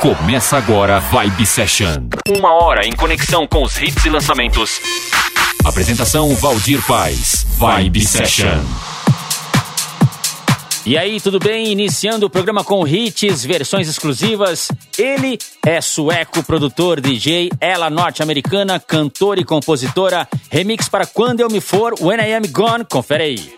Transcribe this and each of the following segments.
Começa agora Vibe Session. Uma hora em conexão com os hits e lançamentos. Apresentação Valdir Paz. Vibe Session. E aí, tudo bem? Iniciando o programa com hits, versões exclusivas. Ele é sueco, produtor, DJ, ela norte-americana, cantora e compositora. Remix para Quando Eu Me For, When I Am Gone. Confere aí.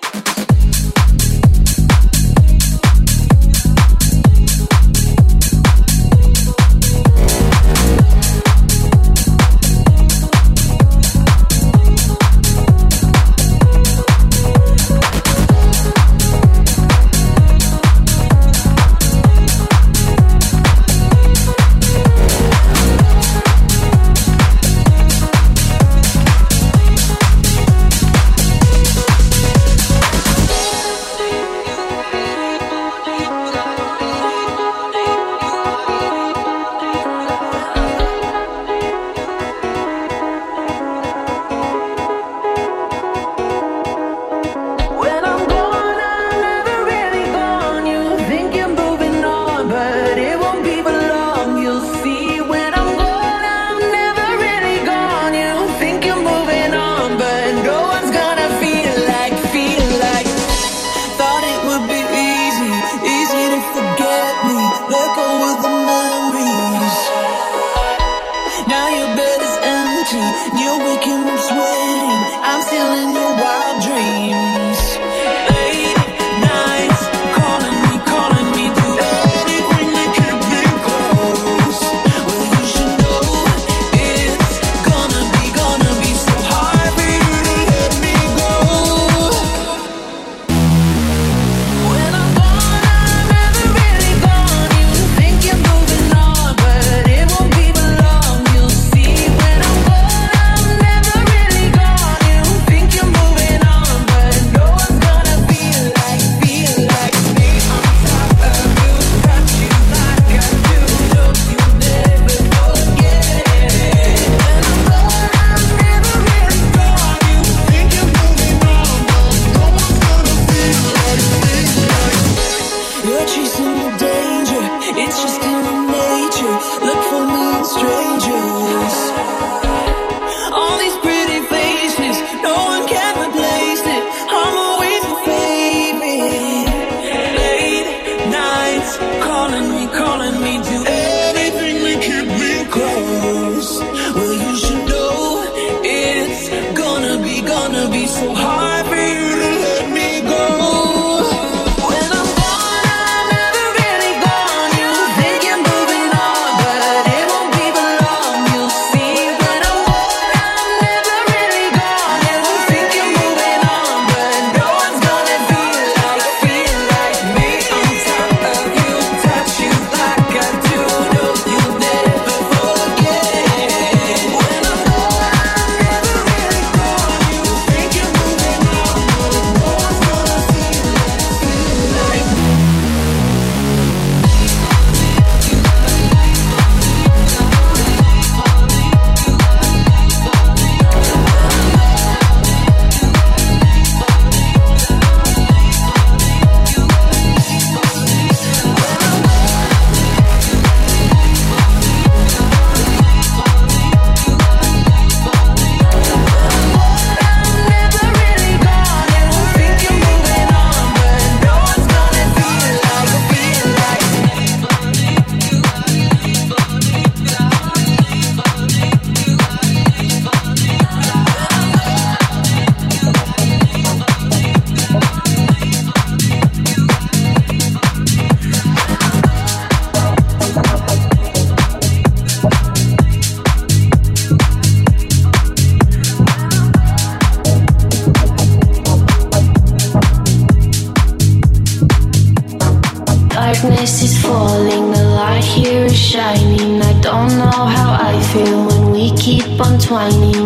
twining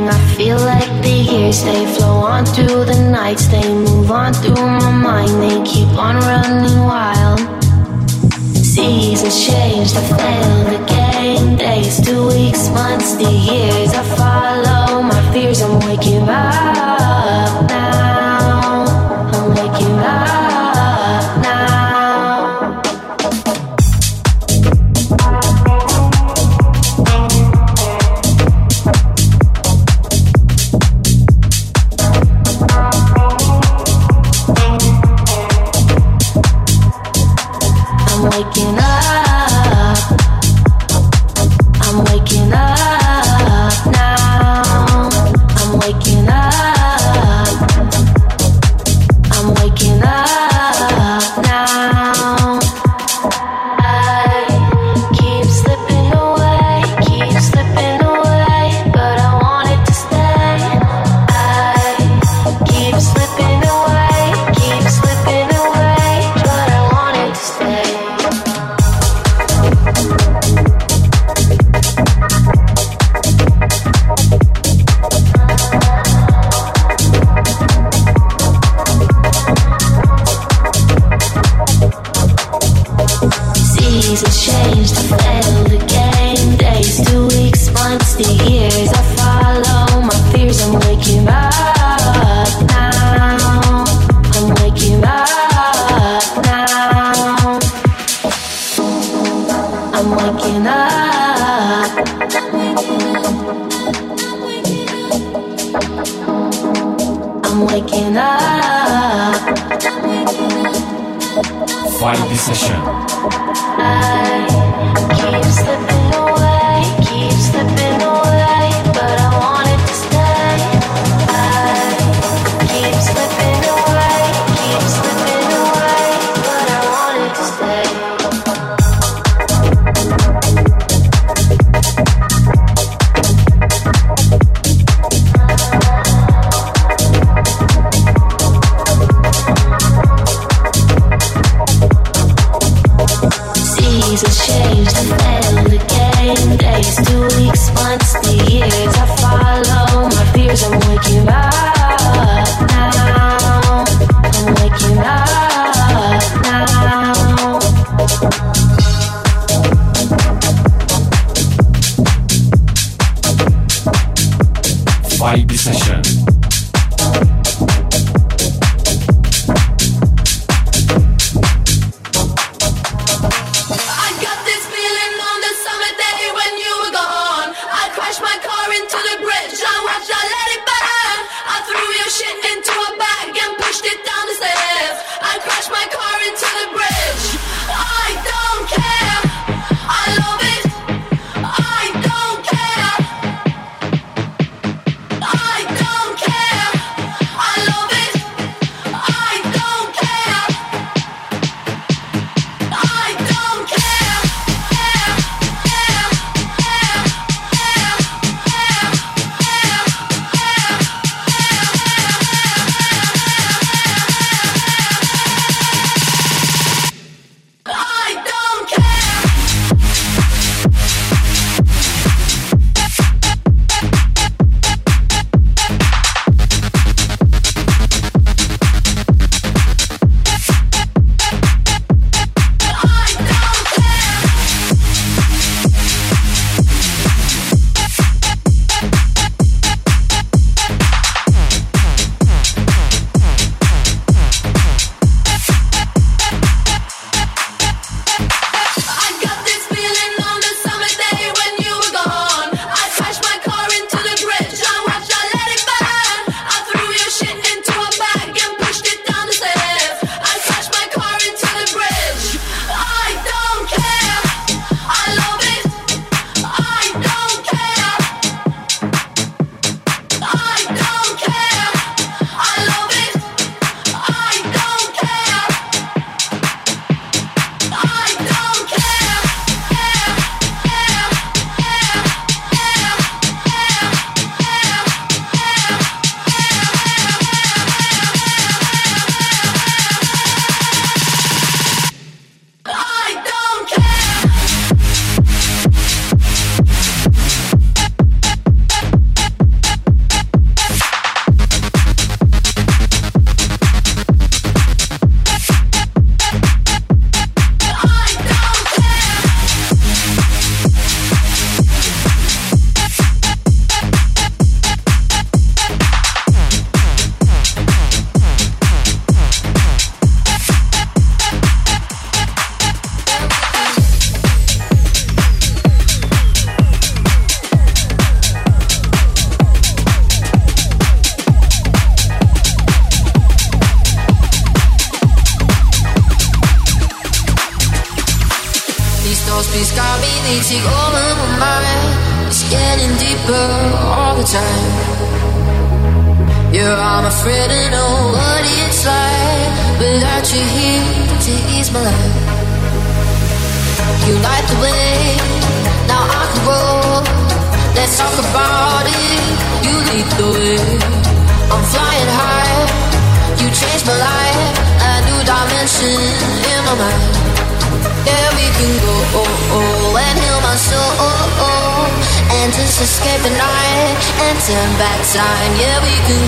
I don't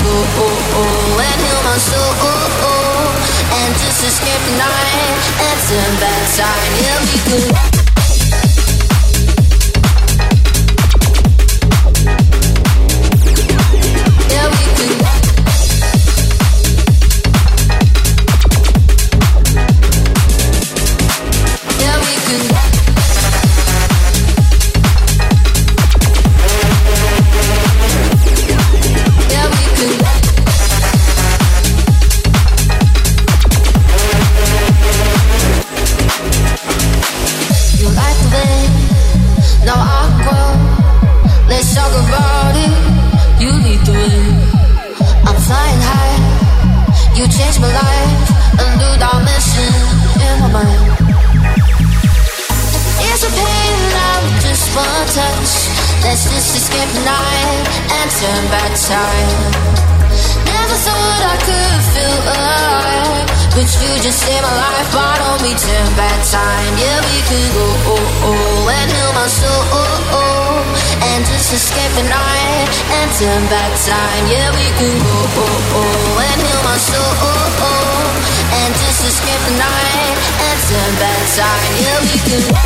and heal my soul. And just escape the night. It's a bad sign. It'll be good. turn back time. Yeah, we can go oh, oh, and heal my soul. Oh, oh, and just escape the night and turn back time. Yeah, we can.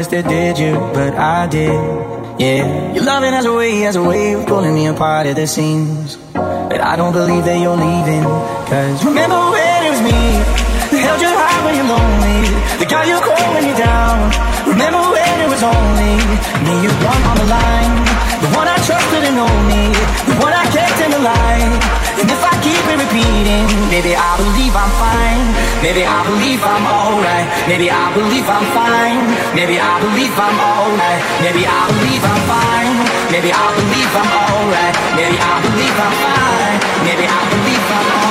Noticed it, did you? But I did, yeah. Your loving has a way, has a way of pulling me apart at the seams. But I don't believe that you're leaving. Cause remember when it was me that held you high when you're lonely, the guy you call when you're down. Remember when it was only me you want on the line, the one I trusted and only, the one I kept in the light. And if I keep it repeating, maybe I believe I'm fine. Maybe I believe I'm alright. Maybe I believe I'm fine. Maybe I believe I'm alright. Maybe I believe I'm fine. Maybe I believe I'm alright. Maybe I believe I'm fine. Maybe I believe I'm alright.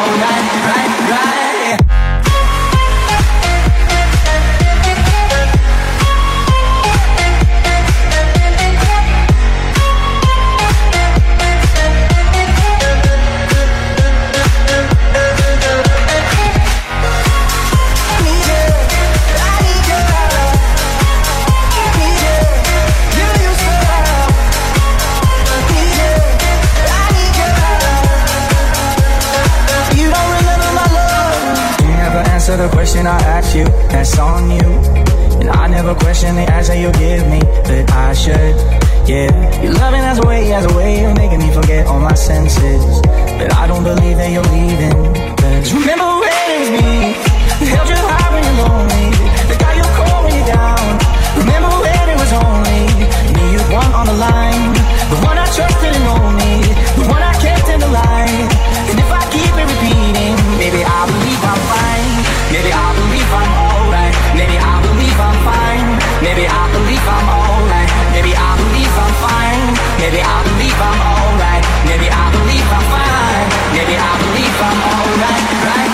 The question I ask you, that's on you. And I never question the answer you give me, but I should, yeah. Your loving has a way, has a way of making me forget all my senses. But I don't believe that you're leaving. Cause remember when it was me, held you high when you're lonely, the guy you you're down. Remember when it was only me you want on the line, the one I trusted and the one I kept in the. And if I keep it repeating, maybe I believe I'm fine. Maybe I believe I'm alright. Maybe I believe I'm fine. Maybe I believe I'm alright. Maybe I believe I'm fine. Maybe I believe I'm alright. Maybe I believe I'm fine. Maybe I believe I'm alright. Right, right.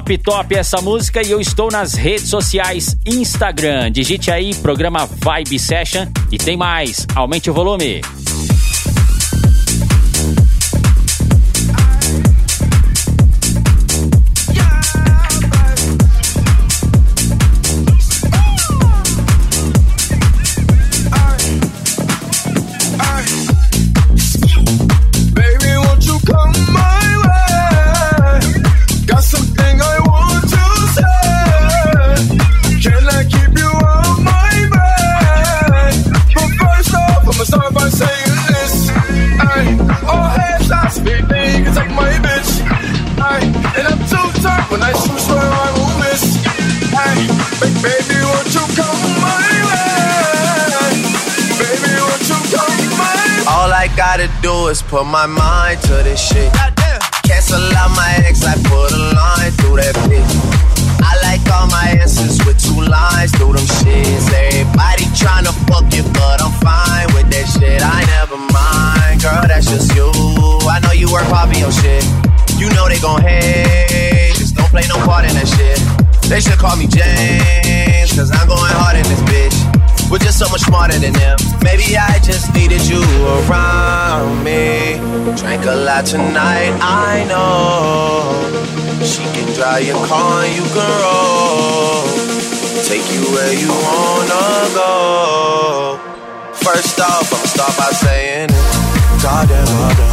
top, top essa música e eu estou nas redes sociais Instagram. Digite aí programa Vibe Session e tem mais. Aumente o volume. do is put my mind to this shit. by tonight, I know she can drive your car and you can roll. Take you where you wanna go. First off, I'ma start by saying, Goddamn, goddamn.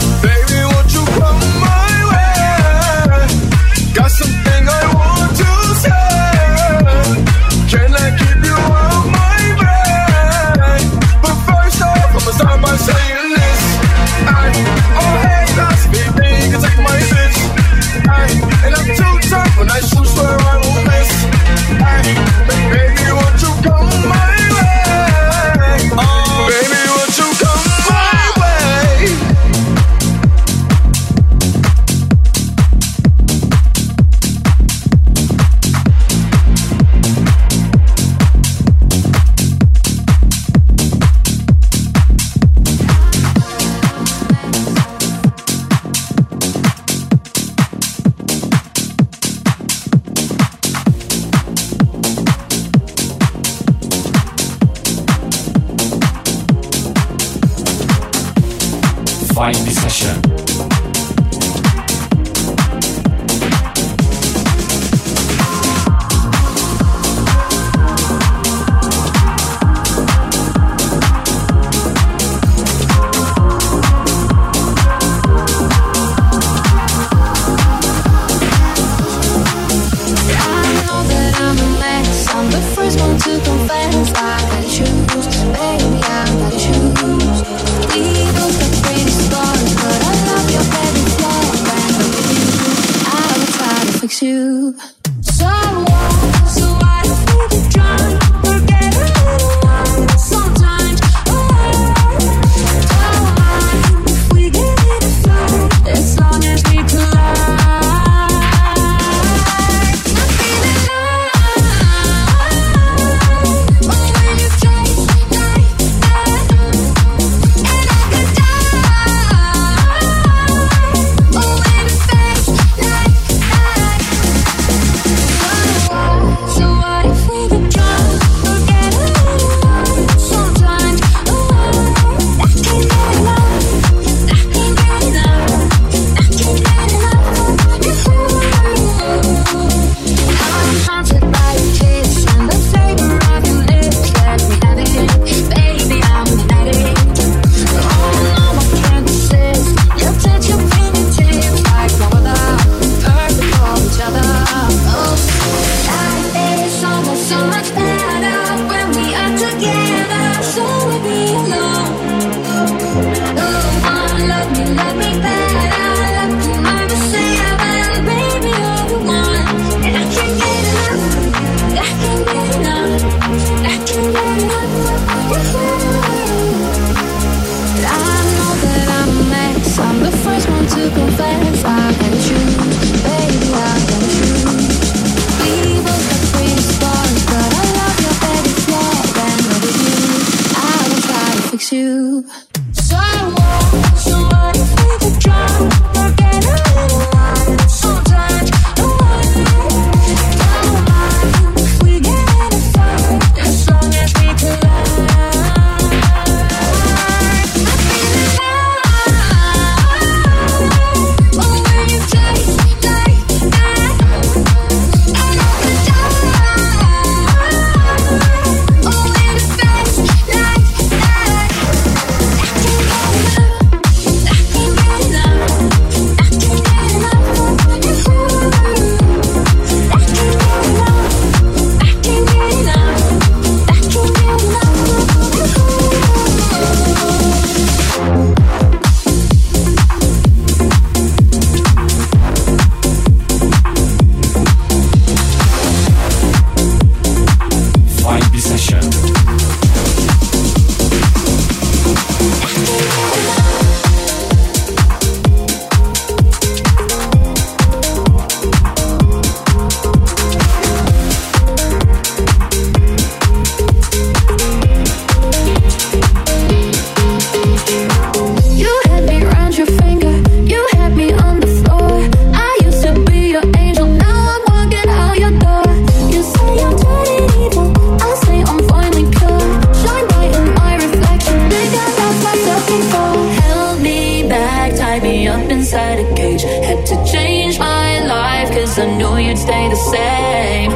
inside a cage. Had to change my life, cause I knew you'd stay the same.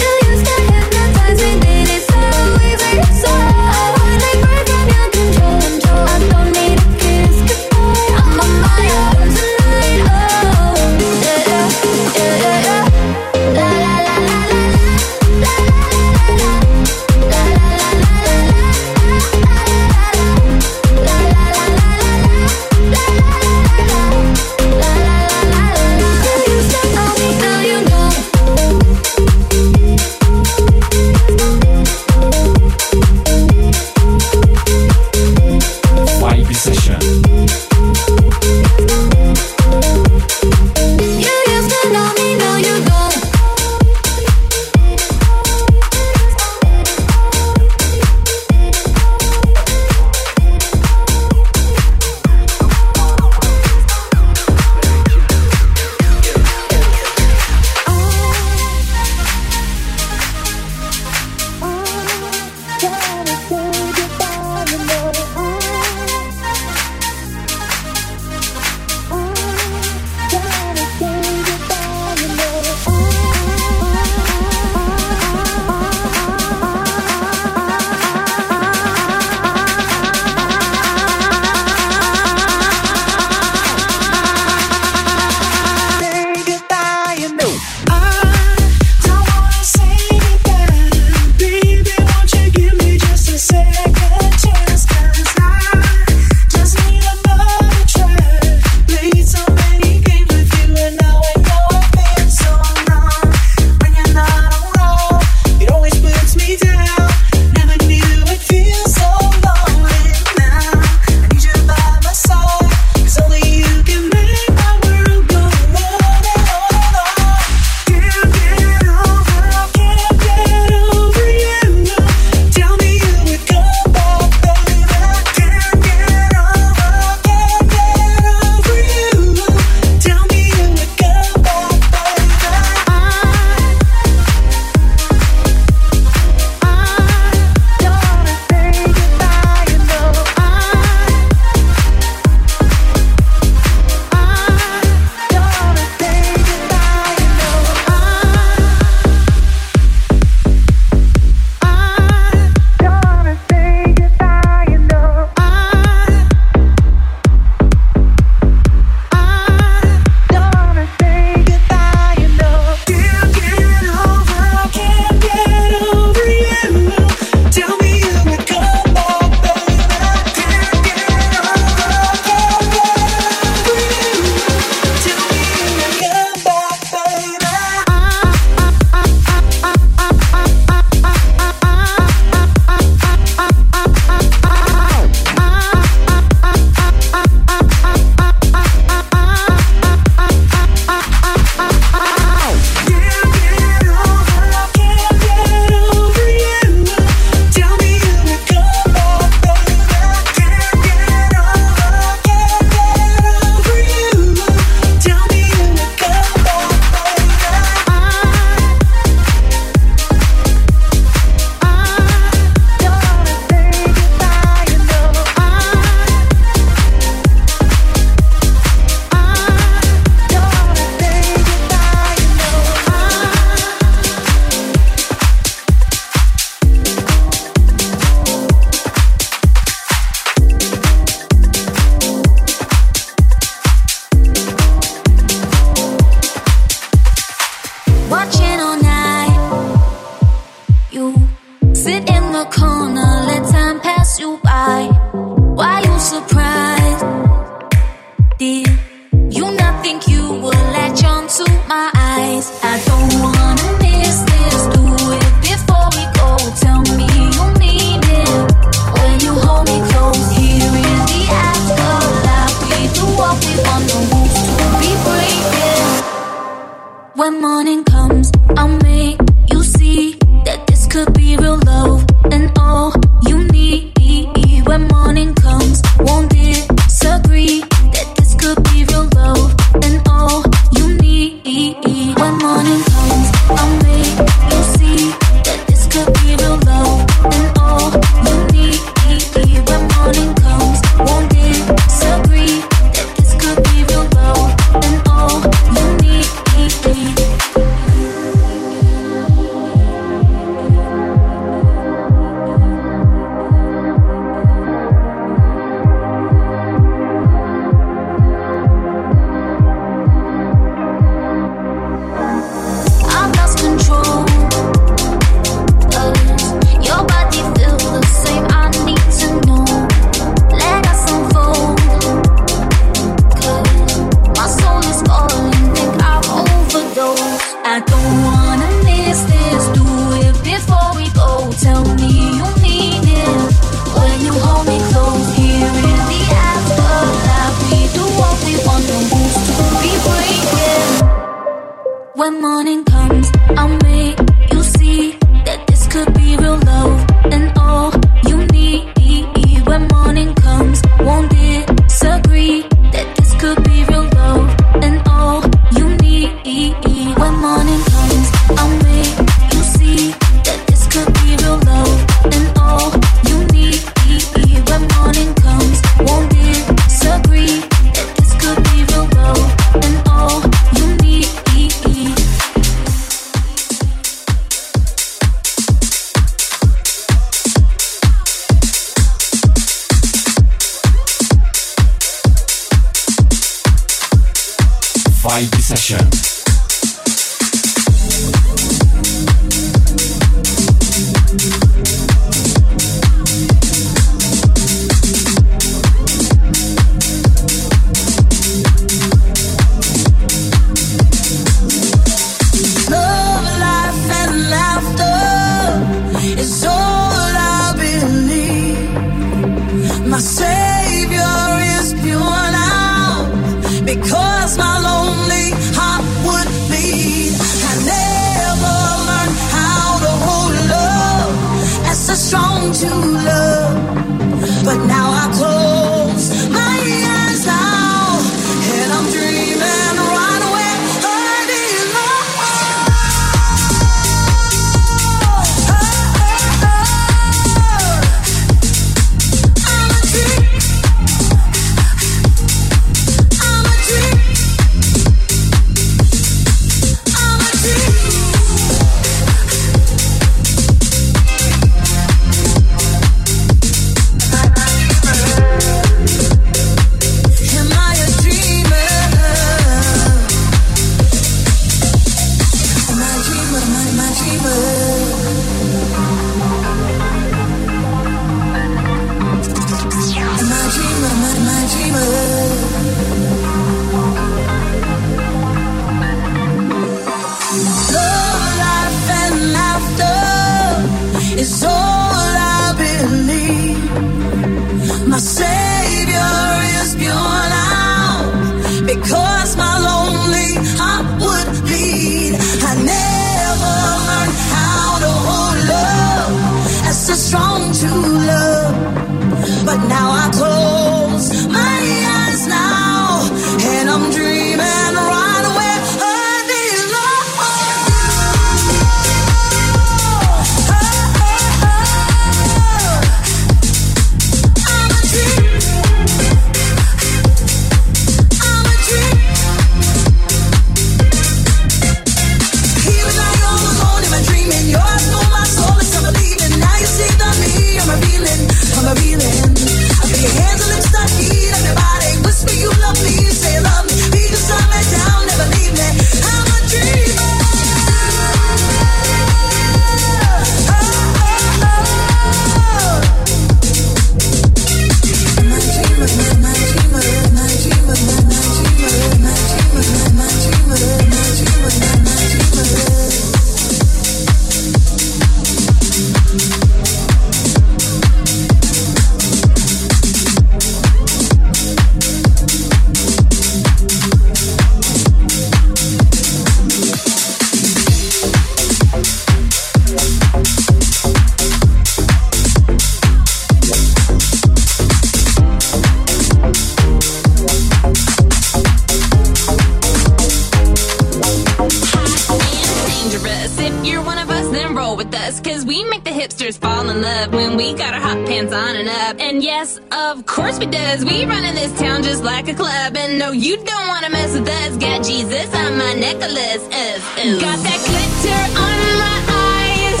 Fall in love when we got our hot pants on and up. And yes, of course we does. We run in this town just like a club. And no, you don't wanna mess with us. Got Jesus on my necklace. Uh, uh. Got that glitter on my eyes.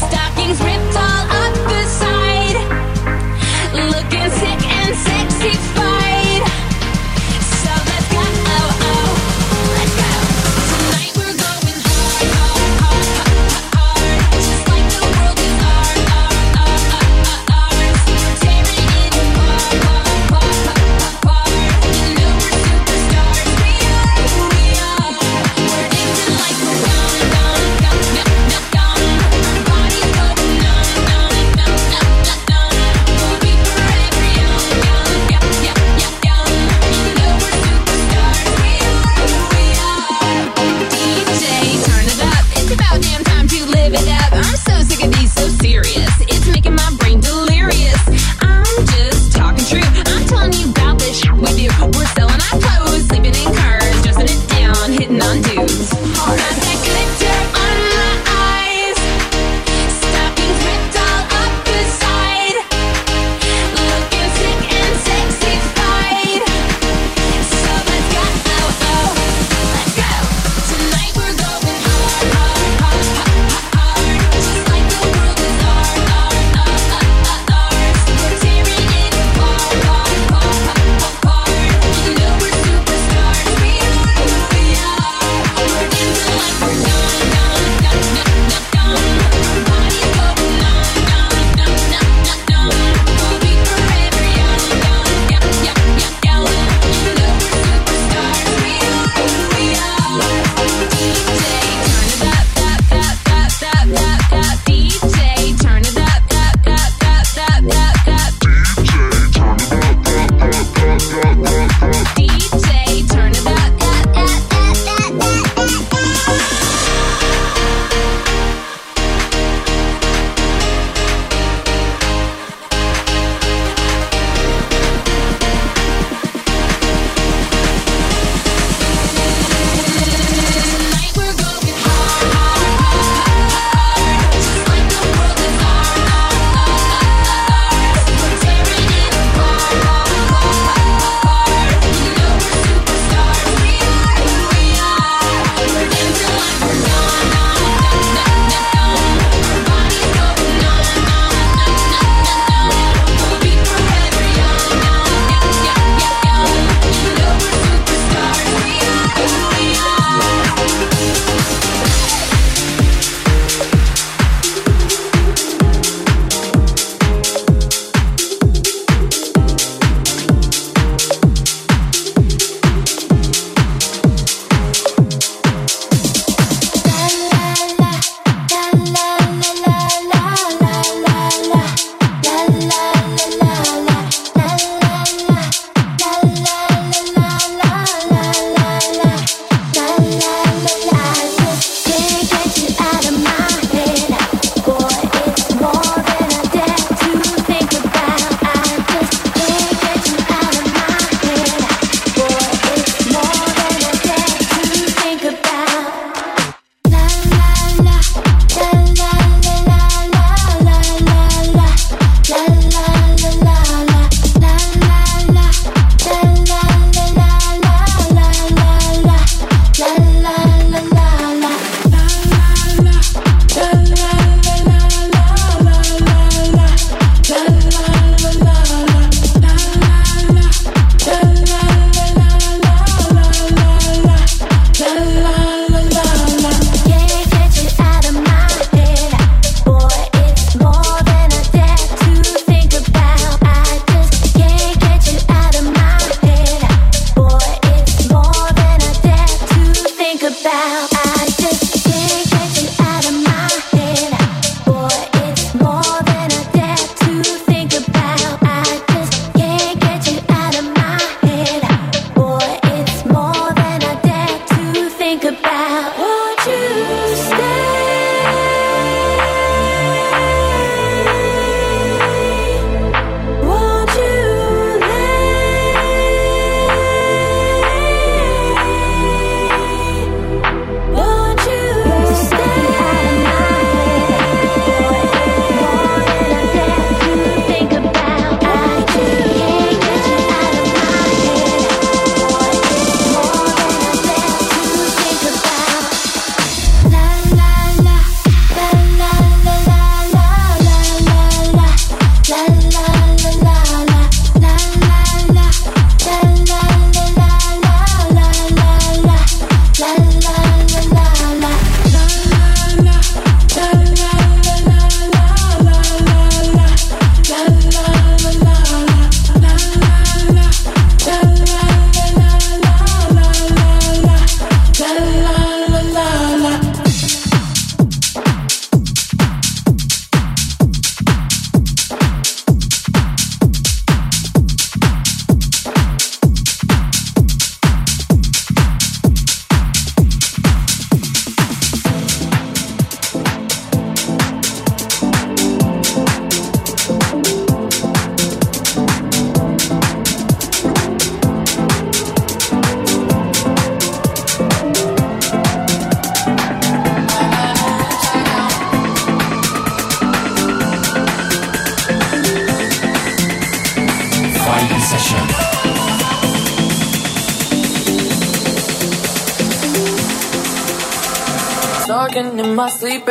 Stockings ripped all up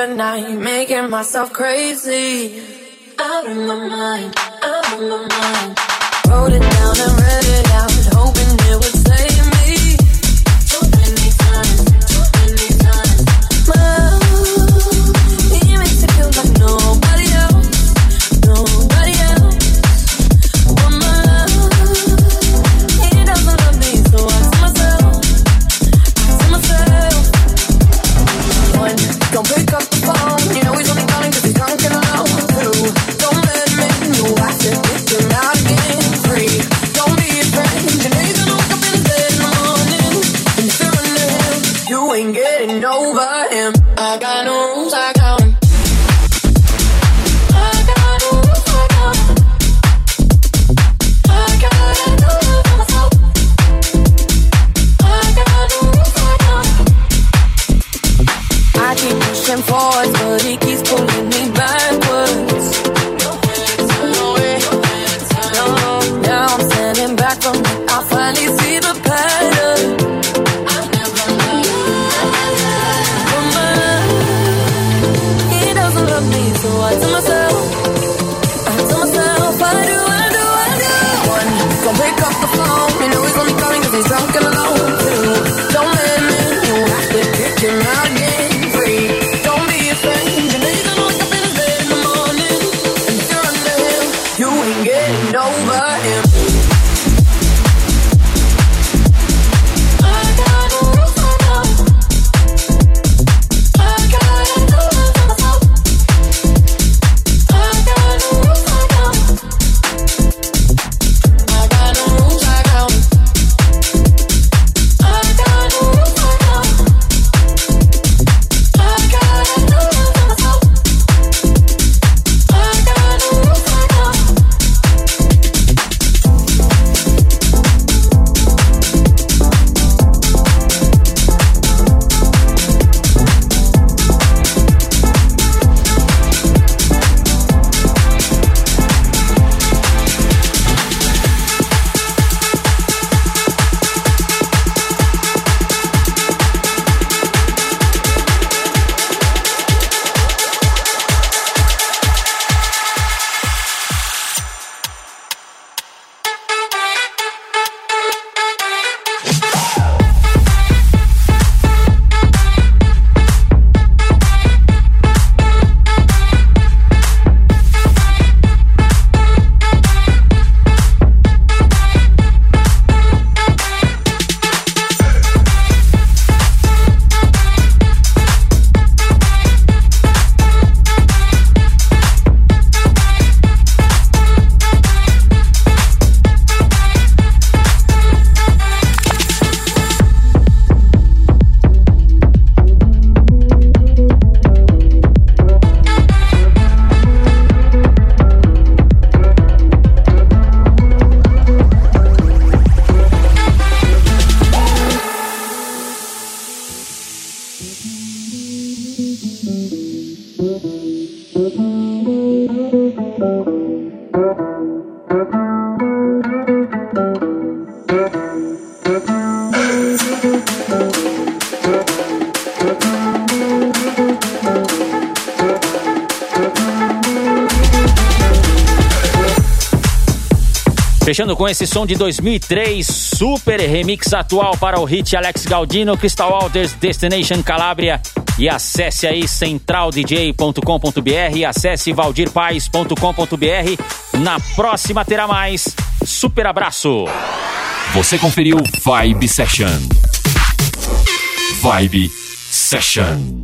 but making myself crazy. Fechando com esse som de 2003, super remix atual para o hit Alex Galdino, Crystal Alders, Destination Calabria. E acesse aí centraldj.com.br, acesse valdirpaes.com.br. Na próxima terá mais. Super abraço! Você conferiu Vibe Session. Vibe Session.